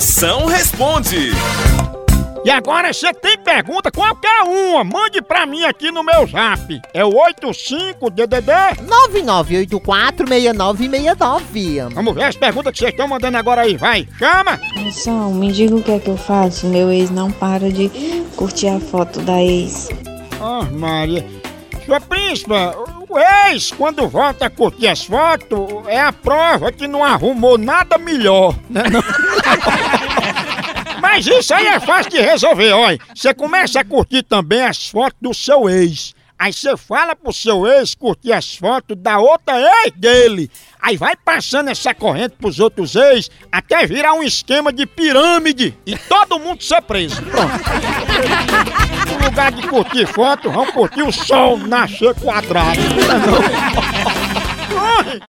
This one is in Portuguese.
Moção responde. E agora você tem pergunta, qualquer uma, mande pra mim aqui no meu zap. É o 85DDD. 99846969. Vamos ver as perguntas que vocês estão mandando agora aí, vai. Chama! Moção, me diga o que é que eu faço. Meu ex não para de curtir a foto da ex. Ah, Maria. Sua príncipa, o ex, quando volta a curtir as fotos, é a prova que não arrumou nada melhor, né? não? Mas isso aí é fácil de resolver, olha. Você começa a curtir também as fotos do seu ex. Aí você fala pro seu ex curtir as fotos da outra ex dele. Aí vai passando essa corrente pros outros ex até virar um esquema de pirâmide e todo mundo ser preso. Pronto. No lugar de curtir foto, vamos curtir o sol nascer quadrado.